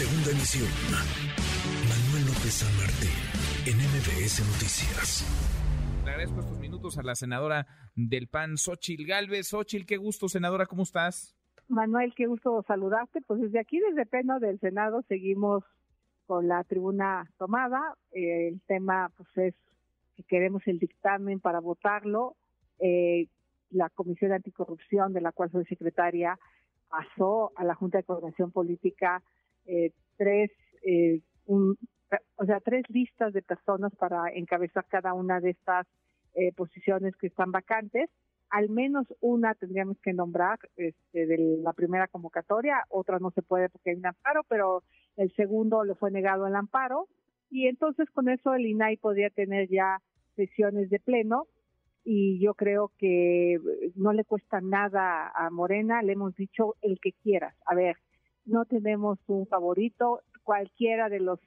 Segunda emisión. Manuel López San Martín, en MBS Noticias. Le agradezco estos minutos a la senadora del PAN, Xochil Galvez. Xochil, qué gusto, senadora, ¿cómo estás? Manuel, qué gusto saludarte. Pues desde aquí, desde Pleno del Senado, seguimos con la tribuna tomada. Eh, el tema, pues, es que queremos el dictamen para votarlo. Eh, la Comisión de Anticorrupción, de la cual soy secretaria, pasó a la Junta de Coordinación Política eh, tres, eh, o sea, tres listas de personas para encabezar cada una de estas eh, posiciones que están vacantes. Al menos una tendríamos que nombrar este, de la primera convocatoria, otra no se puede porque hay un amparo, pero el segundo le fue negado el amparo. Y entonces con eso el INAI podría tener ya sesiones de pleno y yo creo que no le cuesta nada a Morena, le hemos dicho el que quieras. A ver, no tenemos un favorito, cualquiera de los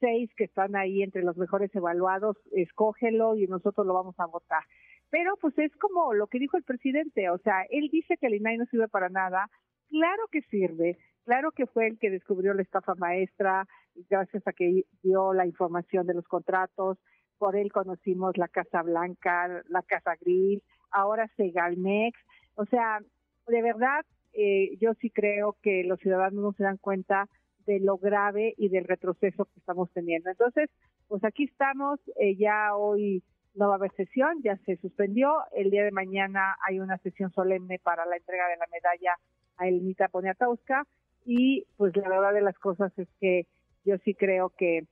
seis que están ahí entre los mejores evaluados, escógelo y nosotros lo vamos a votar. Pero pues es como lo que dijo el presidente, o sea, él dice que el INAI no sirve para nada, claro que sirve, claro que fue el que descubrió la estafa maestra, gracias a que dio la información de los contratos, por él conocimos la Casa Blanca, la Casa Gris, ahora Segalmex, o sea, de verdad, eh, yo sí creo que los ciudadanos no se dan cuenta de lo grave y del retroceso que estamos teniendo. Entonces, pues aquí estamos, eh, ya hoy no va a haber sesión, ya se suspendió, el día de mañana hay una sesión solemne para la entrega de la medalla a Elmita Poniatowska y pues la verdad de las cosas es que yo sí creo que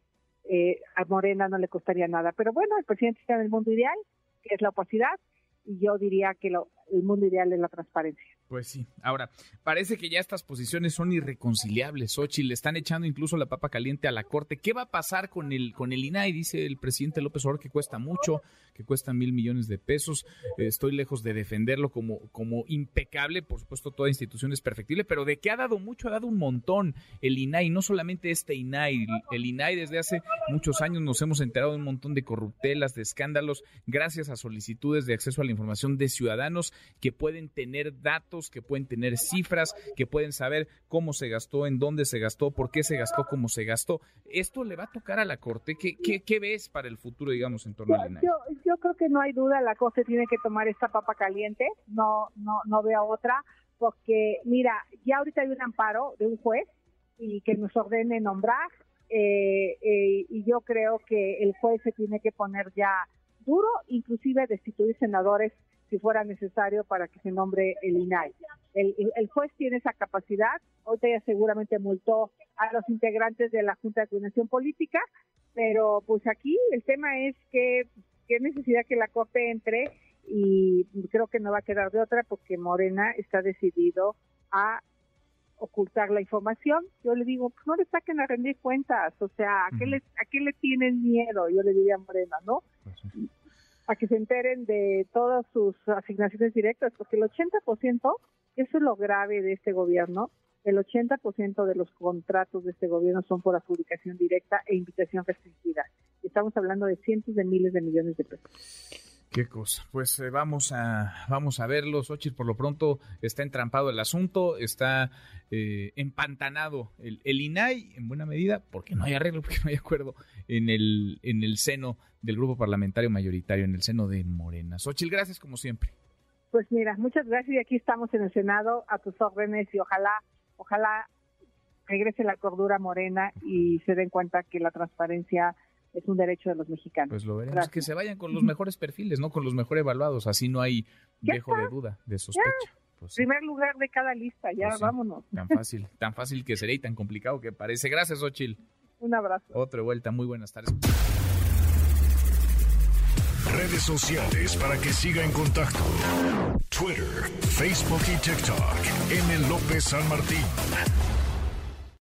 eh, a Morena no le costaría nada. Pero bueno, el presidente está en el mundo ideal, que es la opacidad, y yo diría que el mundo ideal es la transparencia. Pues sí. Ahora, parece que ya estas posiciones son irreconciliables. Ochi, le están echando incluso la papa caliente a la Corte. ¿Qué va a pasar con el, con el INAI? Dice el presidente López Obrador que cuesta mucho, que cuesta mil millones de pesos. estoy lejos de defenderlo como, como impecable. Por supuesto, toda institución es perfectible, pero de que ha dado mucho, ha dado un montón el INAI. No solamente este INAI. El INAI desde hace muchos años nos hemos enterado de un montón de corruptelas, de escándalos, gracias a solicitudes de acceso a la información de ciudadanos que pueden tener datos, que pueden tener cifras, que pueden saber cómo se gastó, en dónde se gastó, por qué se gastó, cómo se gastó. ¿Esto le va a tocar a la Corte? ¿Qué, qué, ves para el futuro, digamos, en torno al INAI? Yo, yo creo que no hay duda, la Corte tiene que tomar esta papa caliente, no, no, no veo otra, porque mira, ya ahorita hay un amparo de un juez y que nos ordene nombrar, eh, eh, y yo creo que el juez se tiene que poner ya duro, inclusive destituir senadores si fuera necesario para que se nombre el INAI. El, el, juez tiene esa capacidad, ahorita ya seguramente multó a los integrantes de la Junta de Coordinación Política, pero pues aquí el tema es que qué necesidad que la Corte entre y creo que no va a quedar de otra porque Morena está decidido a ocultar la información. Yo le digo, pues no le saquen a rendir cuentas, o sea, ¿a qué, le, ¿a qué le tienen miedo? Yo le diría a Morena, ¿no? A que se enteren de todas sus asignaciones directas, porque el 80%, eso es lo grave de este gobierno, el 80% de los contratos de este gobierno son por adjudicación directa e invitación restringida. Estamos hablando de cientos de miles de millones de pesos. Qué cosa. Pues eh, vamos a vamos a verlo. Xochitl, por lo pronto está entrampado el asunto, está eh, empantanado el, el, INAI en buena medida, porque no hay arreglo, porque no hay acuerdo en el, en el seno del grupo parlamentario mayoritario, en el seno de Morena. Xochitl, gracias como siempre. Pues mira, muchas gracias y aquí estamos en el Senado a tus órdenes y ojalá, ojalá regrese la cordura morena y se den cuenta que la transparencia es un derecho de los mexicanos. Pues lo veremos, que se vayan con los mejores perfiles, no con los mejores evaluados, así no hay dejo de duda, de sospecha. Pues Primer lugar de cada lista, ya pues vámonos. Tan fácil, tan fácil que sería y tan complicado que parece. Gracias, Ochil. Un abrazo. Otra vuelta, muy buenas tardes. Redes sociales para que siga en contacto: Twitter, Facebook y TikTok. M. López San Martín.